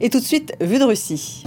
Et tout de suite, vue de Russie.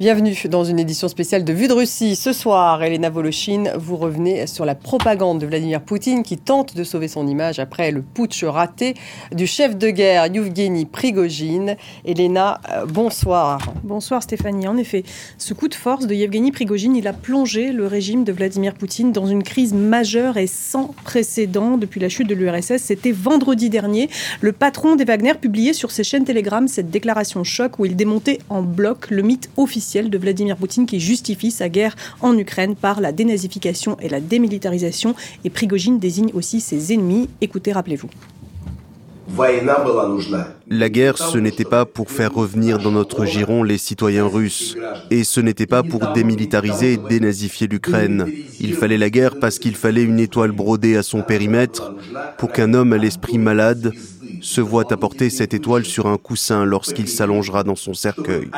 Bienvenue dans une édition spéciale de Vue de Russie. Ce soir, Elena Voloshin, vous revenez sur la propagande de Vladimir Poutine qui tente de sauver son image après le putsch raté du chef de guerre Yevgeny Prigogine. Elena, euh, bonsoir. Bonsoir Stéphanie. En effet, ce coup de force de Yevgeny Prigogine, il a plongé le régime de Vladimir Poutine dans une crise majeure et sans précédent depuis la chute de l'URSS. C'était vendredi dernier. Le patron des Wagner publiait sur ses chaînes Telegram cette déclaration choc où il démontait en bloc le mythe officiel de Vladimir Poutine qui justifie sa guerre en Ukraine par la dénazification et la démilitarisation. Et Prigogine désigne aussi ses ennemis. Écoutez, rappelez-vous. La guerre, ce n'était pas pour faire revenir dans notre giron les citoyens russes, et ce n'était pas pour démilitariser et dénazifier l'Ukraine. Il fallait la guerre parce qu'il fallait une étoile brodée à son périmètre pour qu'un homme à l'esprit malade se voit apporter cette étoile sur un coussin lorsqu'il s'allongera dans son cercueil.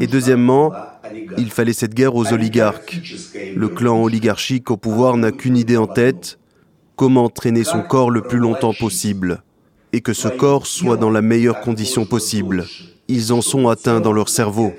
Et deuxièmement, il fallait cette guerre aux oligarques. Le clan oligarchique au pouvoir n'a qu'une idée en tête, comment traîner son corps le plus longtemps possible, et que ce corps soit dans la meilleure condition possible. Ils en sont atteints dans leur cerveau.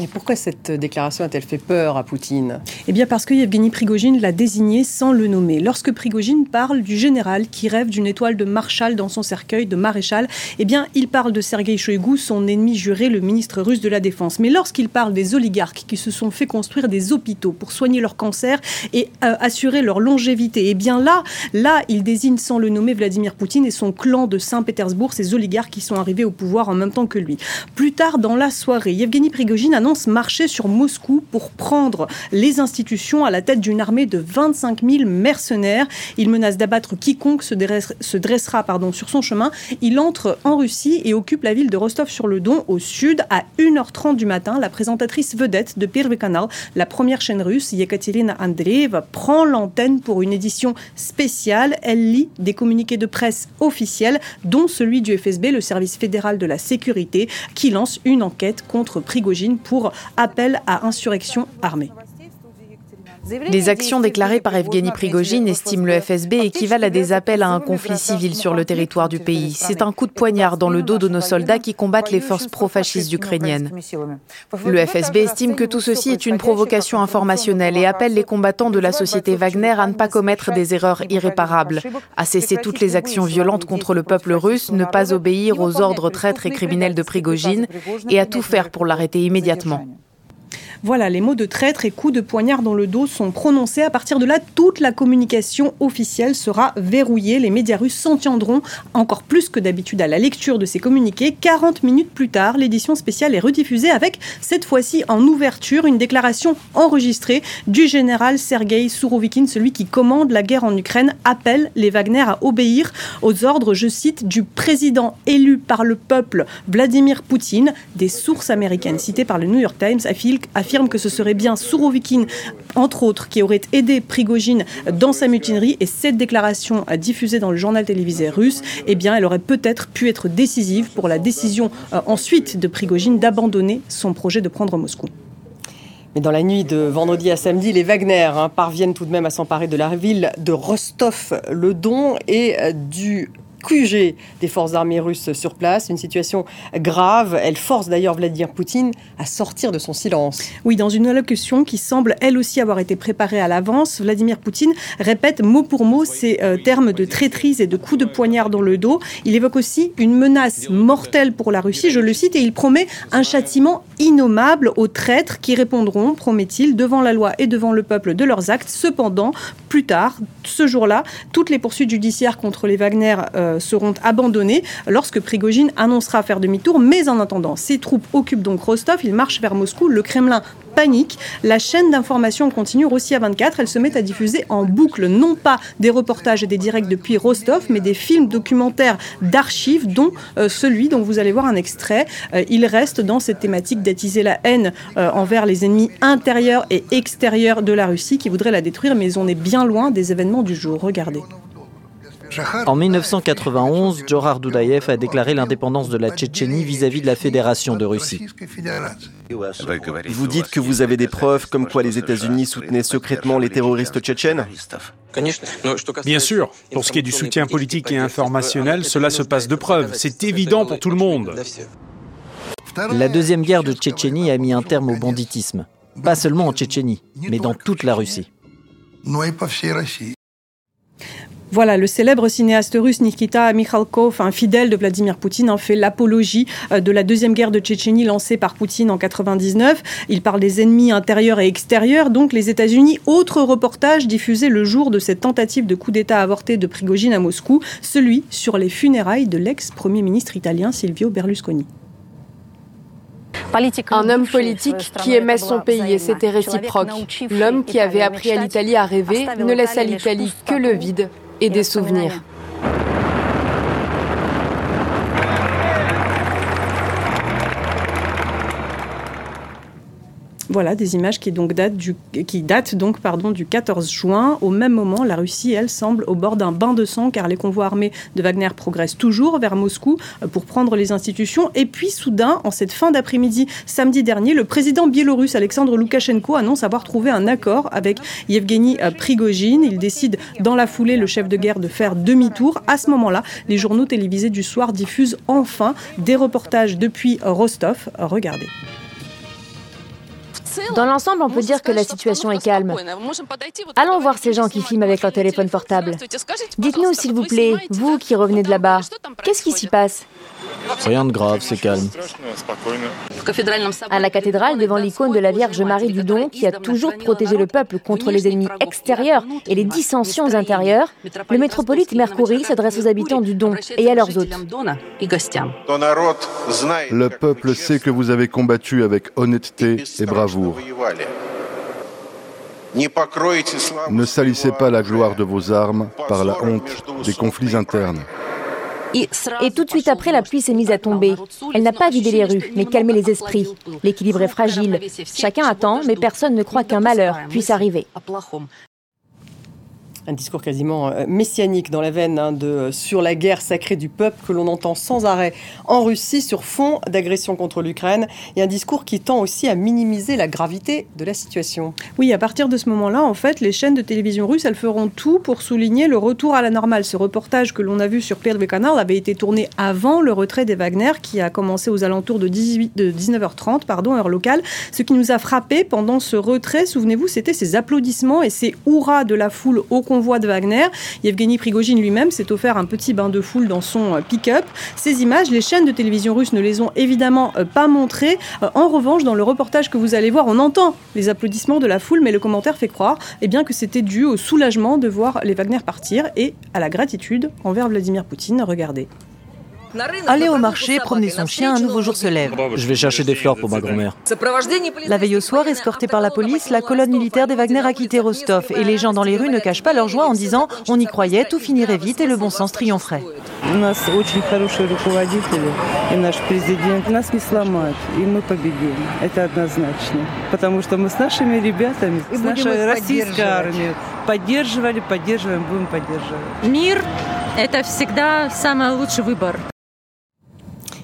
Et pourquoi cette déclaration a-t-elle fait peur à Poutine? Eh bien parce que Yevgeny Prigogine l'a désigné sans le nommer. Lorsque Prigogine parle du général qui rêve d'une étoile de Marshal dans son cercueil de maréchal, eh bien il parle de Sergei Shoigu, son ennemi juré, le ministre russe de la Défense. Mais lorsqu'il parle des oligarques qui se sont fait construire des hôpitaux pour soigner leur cancer et euh, assurer leur longévité, eh bien là, là, il désigne sans le nommer Vladimir Poutine et son clan de Saint-Pétersbourg, ces oligarques qui sont arrivés au pouvoir en même temps que lui. Plus tard dans la soirée, Yevgeny Prigogine permanence marchait sur Moscou pour prendre les institutions à la tête d'une armée de 25 000 mercenaires. Il menace d'abattre quiconque se, dressera pardon, sur son chemin. Il entre en Russie et occupe la ville de Rostov-sur-le-Don au sud à 1h30 du matin. La présentatrice vedette de Pirve Canal, la première chaîne russe, Yekaterina Andreeva, prend l'antenne pour une édition spéciale. Elle lit des communiqués de presse officiels, dont celui du FSB, le service fédéral de la sécurité, qui lance une enquête contre Prigogine pour appel à insurrection armée. Les actions déclarées par Evgeny Prigogine, estime le FSB, équivalent à des appels à un conflit civil sur le territoire du pays. C'est un coup de poignard dans le dos de nos soldats qui combattent les forces pro-fascistes ukrainiennes. Le FSB estime que tout ceci est une provocation informationnelle et appelle les combattants de la société Wagner à ne pas commettre des erreurs irréparables, à cesser toutes les actions violentes contre le peuple russe, ne pas obéir aux ordres traîtres et criminels de Prigogine et à tout faire pour l'arrêter immédiatement. Voilà, les mots de traître et coups de poignard dans le dos sont prononcés. À partir de là, toute la communication officielle sera verrouillée. Les médias russes s'en tiendront encore plus que d'habitude à la lecture de ces communiqués. 40 minutes plus tard, l'édition spéciale est rediffusée avec, cette fois-ci en ouverture, une déclaration enregistrée du général Sergei Sourovikin, celui qui commande la guerre en Ukraine, appelle les Wagner à obéir aux ordres, je cite, du président élu par le peuple Vladimir Poutine. Des sources américaines citées par le New York Times affirme que ce serait bien Sourovikin, entre autres, qui aurait aidé Prigogine dans sa mutinerie. Et cette déclaration diffusée dans le journal télévisé russe, eh bien, elle aurait peut-être pu être décisive pour la décision euh, ensuite de Prigogine d'abandonner son projet de prendre Moscou. Mais dans la nuit de vendredi à samedi, les Wagner hein, parviennent tout de même à s'emparer de la ville de Rostov-le-Don et euh, du QG des forces armées russes sur place. Une situation grave. Elle force d'ailleurs Vladimir Poutine à sortir de son silence. Oui, dans une allocution qui semble elle aussi avoir été préparée à l'avance, Vladimir Poutine répète mot pour mot ces euh, termes de traîtrise et de coups de poignard dans le dos. Il évoque aussi une menace mortelle pour la Russie, je le cite, et il promet un châtiment innommable aux traîtres qui répondront, promet-il, devant la loi et devant le peuple de leurs actes. Cependant, plus tard, ce jour-là, toutes les poursuites judiciaires contre les Wagner euh, euh, seront abandonnés lorsque Prigogine annoncera faire demi-tour. Mais en attendant, ses troupes occupent donc Rostov, ils marchent vers Moscou. Le Kremlin panique. La chaîne d'information continue Russie à 24. Elle se met à diffuser en boucle non pas des reportages et des directs depuis Rostov, mais des films documentaires d'archives, dont euh, celui dont vous allez voir un extrait. Euh, il reste dans cette thématique d'attiser la haine envers les ennemis intérieurs et extérieurs de la Russie qui voudraient la détruire, mais on est bien loin des événements du jour. Regardez. En 1991, Johar Dudayev a déclaré l'indépendance de la Tchétchénie vis-à-vis de la Fédération de Russie. Vous dites que vous avez des preuves comme quoi les États-Unis soutenaient secrètement les terroristes tchétchènes Bien sûr, pour ce qui est du soutien politique et informationnel, cela se passe de preuves. C'est évident pour tout le monde. La deuxième guerre de Tchétchénie a mis un terme au banditisme. Pas seulement en Tchétchénie, mais dans toute la Russie. Voilà, le célèbre cinéaste russe Nikita Mikhalkov, un fidèle de Vladimir Poutine, en fait l'apologie euh, de la deuxième guerre de Tchétchénie lancée par Poutine en 99. Il parle des ennemis intérieurs et extérieurs, donc les États-Unis. Autre reportage diffusé le jour de cette tentative de coup d'État avorté de Prigogine à Moscou, celui sur les funérailles de l'ex-premier ministre italien Silvio Berlusconi. Un homme politique qui aimait son pays et c'était réciproque. L'homme qui avait appris à l'Italie à rêver ne laisse à l'Italie que le vide et des souvenirs. Voilà, des images qui, datent, du, donc pardon, du 14 juin. Au même moment, la Russie, elle, semble au bord d'un bain de sang car les convois armés de Wagner progressent toujours vers Moscou euh, pour prendre les institutions. Et puis, soudain, en cette fin d'après-midi, samedi dernier, le président biélorusse Alexandre Loukachenko annonce avoir trouvé un accord avec Yevgeny euh, Prigogine. Il décide, dans la foulée, le chef de guerre de faire demi-tour. À ce moment-là, les journaux télévisés du soir diffusent enfin des reportages depuis Rostov. Regardez. Dans l'ensemble, on peut dire que la situation est calme. Allons voir ces gens qui filment avec leur téléphone portable. Dites-nous, s'il vous plaît, vous qui revenez de là-bas, qu'est-ce qui s'y passe? Rien de grave, c'est calme. À la cathédrale, devant l'icône de la Vierge Marie du Don, qui a toujours protégé le peuple contre les ennemis extérieurs et les dissensions intérieures, le métropolite Mercury s'adresse aux habitants du Don et à leurs hôtes. Le peuple sait que vous avez combattu avec honnêteté et bravoure. Ne salissez pas la gloire de vos armes par la honte des conflits internes. Et tout de suite après, la pluie s'est mise à tomber. Elle n'a pas vidé les rues, mais calmé les esprits. L'équilibre est fragile. Chacun attend, mais personne ne croit qu'un malheur puisse arriver un discours quasiment euh, messianique dans la veine hein, de, euh, sur la guerre sacrée du peuple que l'on entend sans arrêt en Russie sur fond d'agression contre l'Ukraine et un discours qui tend aussi à minimiser la gravité de la situation. Oui, à partir de ce moment-là, en fait, les chaînes de télévision russes, elles feront tout pour souligner le retour à la normale. Ce reportage que l'on a vu sur Pierre Canard avait été tourné avant le retrait des Wagner qui a commencé aux alentours de, 19h30, heure locale. Ce qui nous a frappé pendant ce retrait, souvenez-vous, c'était ces applaudissements et ces hurrahs de la foule au convoi de Wagner. Yevgeny Prigogine lui-même s'est offert un petit bain de foule dans son euh, pick-up. Ces images, les chaînes de télévision russes ne les ont évidemment euh, pas montrées. Euh, en revanche, dans le reportage que vous allez voir, on entend les applaudissements de la foule, mais le commentaire fait croire eh bien, que c'était dû au soulagement de voir les Wagner partir et à la gratitude envers Vladimir Poutine. Regardez. Aller au marché, promener son chien, un nouveau jour se lève. Je vais chercher des fleurs pour ma grand-mère. La veille au soir, escortée par la police, la colonne militaire des Wagner a quitté Rostov et les gens dans les rues ne cachent pas leur joie en disant on y croyait, tout finirait vite et le bon sens triompherait. Мир – это всегда самый лучший выбор.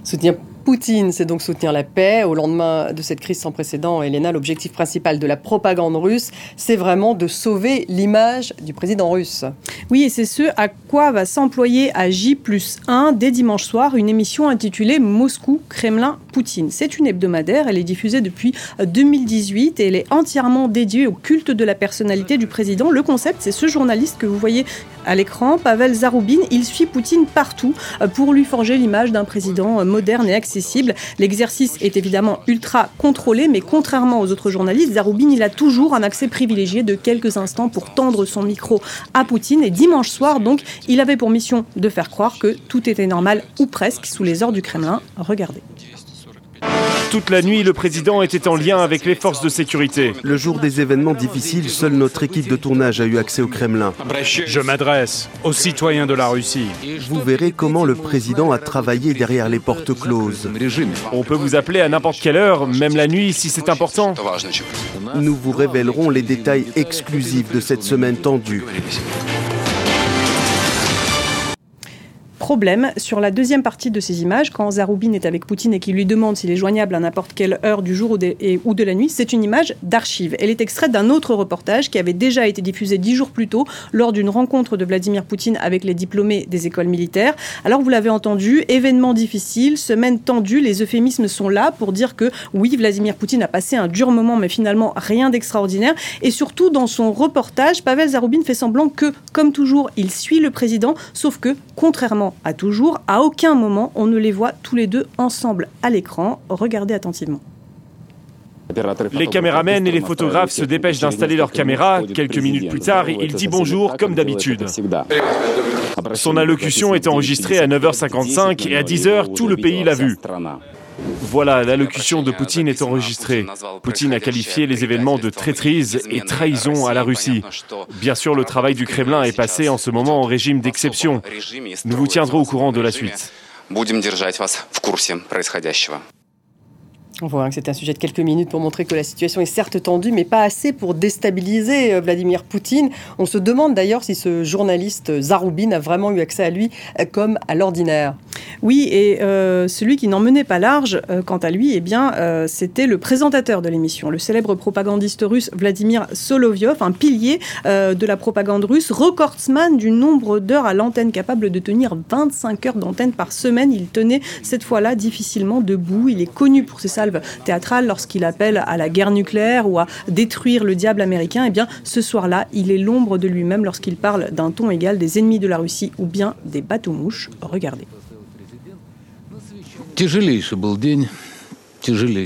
Soutenir Poutine, c'est donc soutenir la paix. Au lendemain de cette crise sans précédent, Elena, l'objectif principal de la propagande russe, c'est vraiment de sauver l'image du président russe. Oui, et c'est ce à quoi va s'employer à J plus 1 dès dimanche soir une émission intitulée Moscou, Kremlin, Poutine. C'est une hebdomadaire, elle est diffusée depuis 2018 et elle est entièrement dédiée au culte de la personnalité du président. Le concept, c'est ce journaliste que vous voyez à l'écran, Pavel Zaroubine. Il suit Poutine partout euh, pour lui forger l'image d'un président euh, moderne et accessible. L'exercice est évidemment ultra contrôlé, mais contrairement aux autres journalistes, Zaroubine, il a toujours un accès privilégié de quelques instants pour tendre son micro à Poutine. Et dimanche soir, donc, il avait pour mission de faire croire que tout était normal, ou presque, sous les ordres du Kremlin. Regardez. Toute la nuit, le président était en lien avec les forces de sécurité. Le jour des événements difficiles, seule notre équipe de tournage a eu accès au Kremlin. Je m'adresse aux citoyens de la Russie. Vous verrez comment le président a travaillé derrière les portes closes. On peut vous appeler à n'importe quelle heure, même la nuit si c'est important. Nous vous révélerons les détails exclusifs de cette semaine tendue. Problème, sur la deuxième partie de ces images, quand Zaroubine est avec Poutine et qu'il lui demande s'il est joignable à n'importe quelle heure du jour ou de, la nuit, c'est une image d'archive. Elle est extraite d'un autre reportage qui avait déjà été diffusé dix jours plus tôt lors d'une rencontre de Vladimir Poutine avec les diplômés des écoles militaires. Alors vous l'avez entendu, événement difficile, semaine tendue, les euphémismes sont là pour dire que oui, Vladimir Poutine a passé un dur moment, mais finalement rien d'extraordinaire. Et surtout, dans son reportage, Pavel Zaroubine fait semblant que, comme toujours, il suit le président, sauf que, contrairement à toujours, à aucun moment on ne les voit tous les deux ensemble à l'écran. Regardez attentivement. Les caméramens et les photographes se dépêchent d'installer leurs caméras. Quelques minutes plus tard, il dit bonjour comme d'habitude. Son allocution est enregistrée à 9h55 et à 10h, tout le pays l'a vu. Voilà, l'allocution de Poutine est enregistrée. Poutine a qualifié les événements de traîtrise et trahison à la Russie. Bien sûr, le travail du Kremlin est passé en ce moment en régime d'exception. Nous vous tiendrons au courant de la suite. On voit que c'est un sujet de quelques minutes pour montrer que la situation est certes tendue, mais pas assez pour déstabiliser euh, Vladimir Poutine. On se demande d'ailleurs si ce journaliste Zaroubine a vraiment eu accès à lui euh, comme à l'ordinaire. Oui, et euh, celui qui n'en menait pas large, quant à lui, eh bien, c'était le présentateur de l'émission, le célèbre propagandiste russe Vladimir Solovyov, un pilier de la propagande russe, recordsman du nombre d'heures à l'antenne, capable de tenir 25 heures d'antenne par semaine. Il tenait cette fois-là difficilement debout. Il est connu pour ses théâtrale lorsqu'il appelle à la guerre nucléaire ou à détruire le diable américain, eh bien, ce soir-là, il est l'ombre de lui-même lorsqu'il parle d'un ton égal des ennemis de la Russie ou bien des bateaux-mouches. Regardez.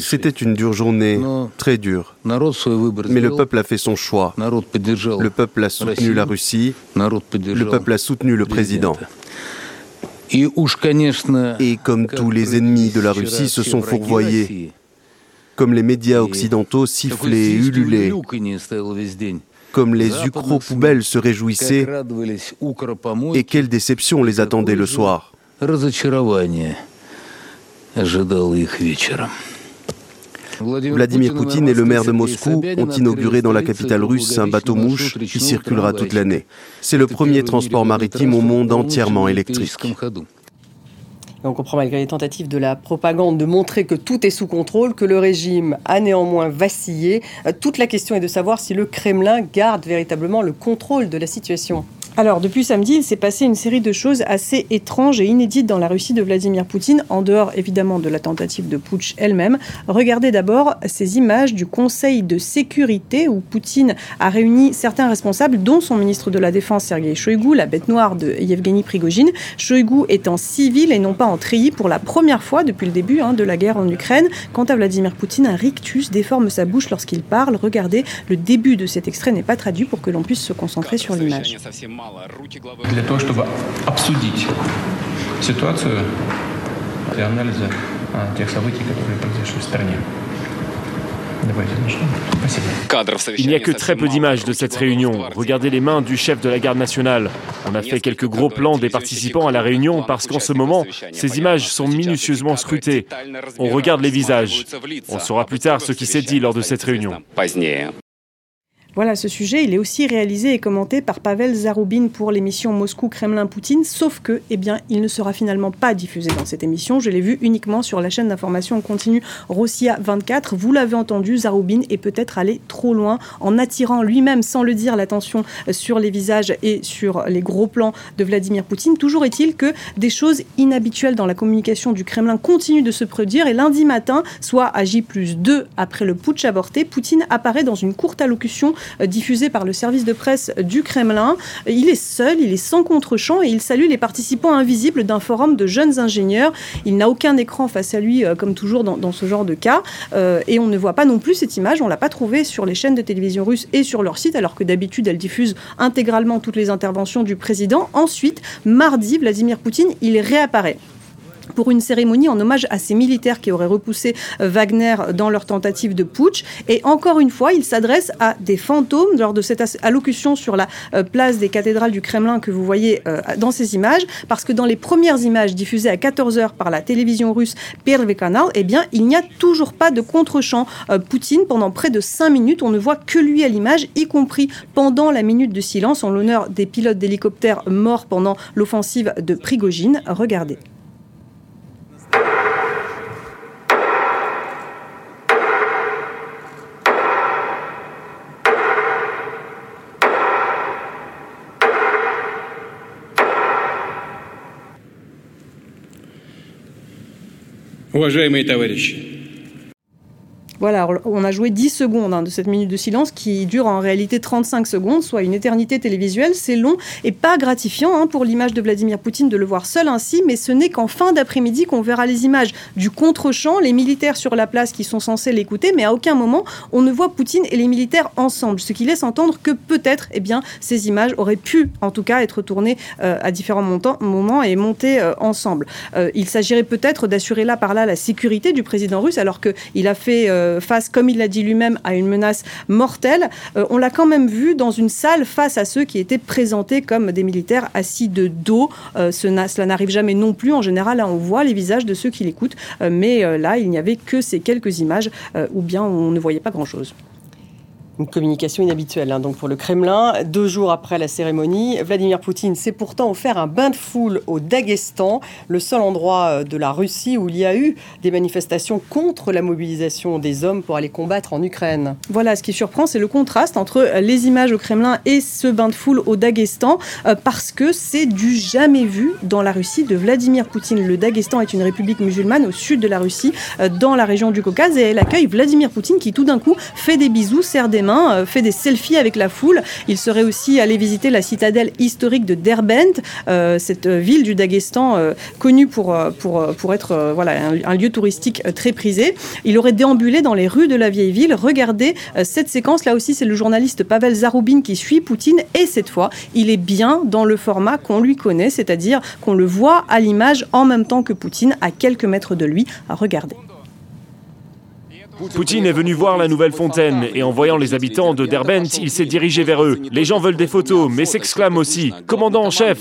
C'était une dure journée, très dure. Mais le peuple a fait son choix. Le peuple a soutenu la Russie. Le peuple a soutenu le président. Et comme tous les ennemis de la Russie se sont fourvoyés, comme les médias occidentaux sifflaient et ululaient, comme les ukro-poubelles se réjouissaient, et quelle déception les attendait le soir. Vladimir Poutine et le maire de Moscou ont inauguré dans la capitale russe un bateau-mouche qui circulera toute l'année. C'est le premier transport maritime au monde entièrement électrique. on comprend malgré les tentatives de la propagande de montrer que tout est sous contrôle, que le régime a néanmoins vacillé. Euh, toute la question est de savoir si le Kremlin garde véritablement le contrôle de la situation. Alors, depuis samedi, il s'est passé une série de choses assez étranges et inédites dans la Russie de Vladimir Poutine, en dehors évidemment de la tentative de putsch elle-même. Regardez d'abord ces images du Conseil de sécurité où Poutine a réuni certains responsables, dont son ministre de la Défense Sergei Shoigu, la bête noire de Yevgeny Prigogine. Shoigu est en civil et non pas en treillis pour la première fois depuis le début hein, de la guerre en Ukraine. Quant à Vladimir Poutine, un rictus déforme sa bouche lorsqu'il parle. Regardez, le début de cet extrait n'est pas traduit pour que l'on puisse se concentrer sur l'image. Для того, чтобы обсудить ситуацию и анализа тех событий, которые произошли в стране. Il n'y a que très peu d'images de cette réunion. Regardez les mains du chef de la garde nationale. On a fait quelques gros plans des participants à la réunion parce qu'en ce moment, ces images sont minutieusement scrutées. On regarde les visages. On saura plus tard ce qui s'est dit lors de cette réunion. Voilà, ce sujet, il est aussi réalisé et commenté par Pavel Zaroubine pour l'émission Moscou-Kremlin-Poutine, sauf que, eh bien, il ne sera finalement pas diffusé dans cette émission. Je l'ai vu uniquement sur la chaîne d'information continue Rossia 24. Vous l'avez entendu, Zaroubine est peut-être allé trop loin en attirant lui-même, sans le dire, l'attention sur les visages et sur les gros plans de Vladimir Poutine. Toujours est-il que des choses inhabituelles dans la communication du Kremlin continuent de se produire et lundi matin, soit à J plus 2 après le putsch avorté, Poutine apparaît dans une courte allocution diffusé par le service de presse du Kremlin. Il est seul, il est sans contre-champ et il salue les participants invisibles d'un forum de jeunes ingénieurs. Il n'a aucun écran face à lui, euh, comme toujours dans, ce genre de cas. Euh, et on ne voit pas non plus cette image. On l'a pas trouvée sur les chaînes de télévision russes et sur leur site, alors que d'habitude, elles diffusent intégralement toutes les interventions du président. Ensuite, mardi, Vladimir Poutine, il réapparaît pour une cérémonie en hommage à ces militaires qui auraient repoussé euh, Wagner dans leur tentative de putsch. Et encore une fois, il s'adresse à des fantômes lors de cette allocution sur la euh, place des cathédrales du Kremlin que vous voyez euh, dans ces images, parce que dans les premières images diffusées à 14h par la télévision russe Первый Kanal, eh bien, il n'y a toujours pas de contre-champ. Poutine, pendant près de 5 minutes, on ne voit que lui à l'image, y compris pendant la minute de silence en l'honneur des pilotes d'hélicoptères morts pendant l'offensive de Prigogine. Regardez. Уважаемые товарищи, Voilà, on a joué 10 secondes hein, de cette minute de silence qui dure en réalité 35 secondes, soit une éternité télévisuelle. C'est long et pas gratifiant hein, pour l'image de Vladimir Poutine de le voir seul ainsi, mais ce n'est qu'en fin d'après-midi qu'on verra les images du contre-champ, les militaires sur la place qui sont censés l'écouter, mais à aucun moment on ne voit Poutine et les militaires ensemble, ce qui laisse entendre que peut-être eh bien, ces images auraient pu en tout cas être tournées euh, à différents moments et montées euh, ensemble. Euh, il s'agirait peut-être d'assurer là par là la sécurité du président russe alors qu'il a fait face, comme il l'a dit lui-même, à une menace mortelle. Euh, on l'a quand même vu dans une salle face à ceux qui étaient présentés comme des militaires assis de dos. Euh, cela n'arrive jamais non plus. En général, là, on voit les visages de ceux qui l'écoutent. Euh, mais là, il n'y avait que ces quelques images ou bien on ne voyait pas grand-chose. Une communication inhabituelle hein, donc pour le Kremlin. Deux jours après la cérémonie, Vladimir Poutine s'est pourtant offert un bain de foule au Daghestan, le seul endroit euh, de la Russie où il y a eu des manifestations contre la mobilisation des hommes pour aller combattre en Ukraine. Voilà, ce qui surprend, c'est le contraste entre les images au Kremlin et ce bain de foule au Daghestan, euh, parce que c'est du jamais vu dans la Russie de Vladimir Poutine. Le Daghestan est une république musulmane au sud de la Russie, euh, dans la région du Caucase, et elle accueille Vladimir Poutine qui tout d'un coup fait des bisous, serre des euh, fait des selfies avec la foule. Il serait aussi allé visiter la citadelle historique de Derbent, euh, cette euh, ville du Daghestan connue pour, être voilà, un, lieu touristique très prisé. Il aurait déambulé dans les rues de la vieille ville. Regardez cette séquence. Là aussi, c'est le journaliste Pavel Zaroubin qui suit Poutine. Et cette fois, il est bien dans le format qu'on lui connaît, c'est-à-dire qu'on le voit à l'image en même temps que Poutine, à quelques mètres de lui. À. Poutine est venu voir la nouvelle fontaine et en voyant les habitants de Derbent, il s'est dirigé vers eux. Les gens veulent des photos, mais s'exclament aussi Commandant en chef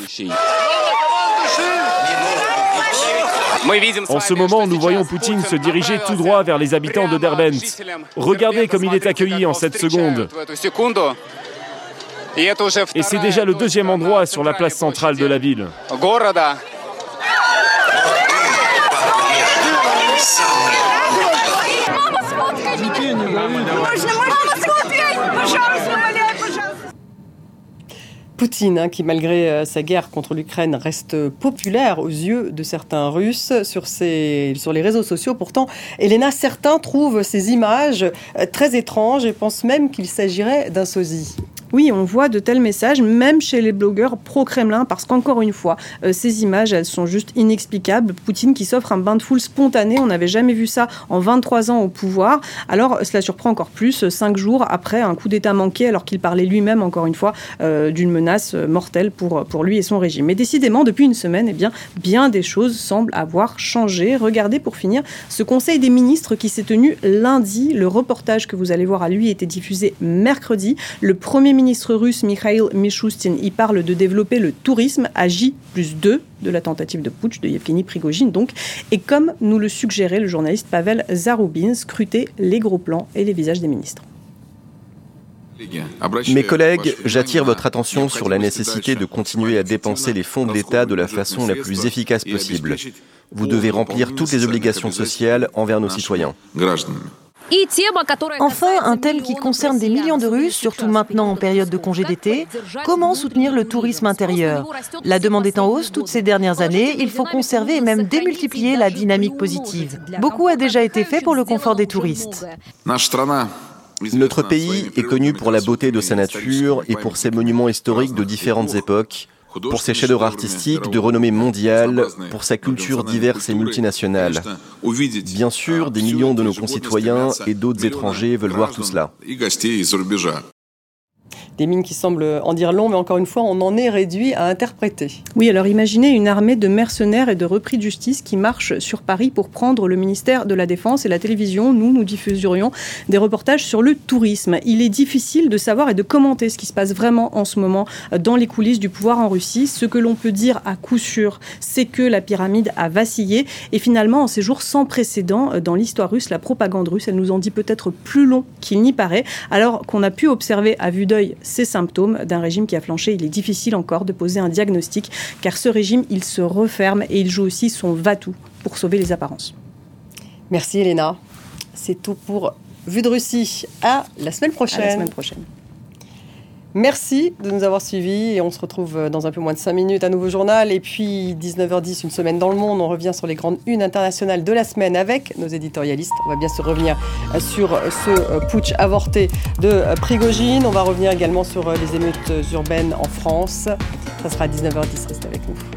En ce moment, nous voyons Poutine se diriger tout droit vers les habitants de Derbent. Regardez comme il est accueilli en cette seconde. Et c'est déjà le deuxième endroit sur la place centrale de la ville. Poutine, hein, qui malgré euh, sa guerre contre l'Ukraine reste populaire aux yeux de certains Russes sur, sur les réseaux sociaux. Pourtant, Elena, certains trouvent ces images euh, très étranges et pensent même qu'il s'agirait d'un sosie. Oui, on voit de tels messages, même chez les blogueurs pro-Kremlin, parce qu'encore une fois, euh, ces images, elles sont juste inexplicables. Poutine qui s'offre un bain de foule spontané, on n'avait jamais vu ça en 23 ans au pouvoir. Alors, cela surprend encore plus, cinq jours après un coup d'État manqué, alors qu'il parlait lui-même, encore une fois, euh, d'une menace mortelle pour, lui et son régime. Mais décidément, depuis une semaine, eh bien, bien des choses semblent avoir changé. Regardez pour finir ce Conseil des ministres qui s'est tenu lundi. Le reportage que vous allez voir à lui était diffusé mercredi. Le premier ministre russe Mikhail Mishustin y parle de développer le tourisme à J plus 2 de la tentative de putsch de Yevgeny Prigogine donc. Et comme nous le suggérait le journaliste Pavel Zaroubin, scruter les gros plans et les visages des ministres. Mes collègues, j'attire votre attention sur la nécessité de continuer à dépenser les fonds de l'État de la façon la plus efficace possible. Vous devez remplir toutes les obligations sociales envers nos citoyens. Enfin, un thème qui concerne des millions de Russes, surtout maintenant en période de congé d'été, comment soutenir le tourisme intérieur La demande est en hausse toutes ces dernières années, il faut conserver et même démultiplier la dynamique positive. Beaucoup a déjà été fait pour le confort des touristes. Notre pays est connu pour la beauté de sa nature et pour ses monuments historiques de différentes époques, pour ses chefs-d'œuvre artistiques de renommée mondiale, pour sa culture diverse et multinationale. Bien sûr, des millions de nos concitoyens et d'autres étrangers veulent voir tout cela. Des mines qui semblent en dire long, mais encore une fois, on en est réduit à interpréter. Oui, alors imaginez une armée de mercenaires et de repris de justice qui marchent sur Paris pour prendre le ministère de la Défense et la télévision. Nous, nous diffuserions des reportages sur le tourisme. Il est difficile de savoir et de commenter ce qui se passe vraiment en ce moment dans les coulisses du pouvoir en Russie. Ce que l'on peut dire à coup sûr, c'est que la pyramide a vacillé. Et finalement, en ces jours sans précédent dans l'histoire russe, la propagande russe, elle nous en dit peut-être plus long qu'il n'y paraît, alors qu'on a pu observer à vue d'œil ces symptômes d'un régime qui a flanché. Il est difficile encore de poser un diagnostic, car ce régime, il se referme et il joue aussi son va-tout pour sauver les apparences. Merci Elena. C'est tout pour Vue de Russie. À la semaine prochaine. À la semaine prochaine. Merci de nous avoir suivis et on se retrouve dans un peu moins de 5 minutes à nouveau journal. Et puis 19h10, une semaine dans le monde, on revient sur les grandes unes internationales de la semaine avec nos éditorialistes. On va bien se revenir sur ce putsch avorté de Prigogine. On va revenir également sur les émeutes urbaines en France. Ça sera à 19h10.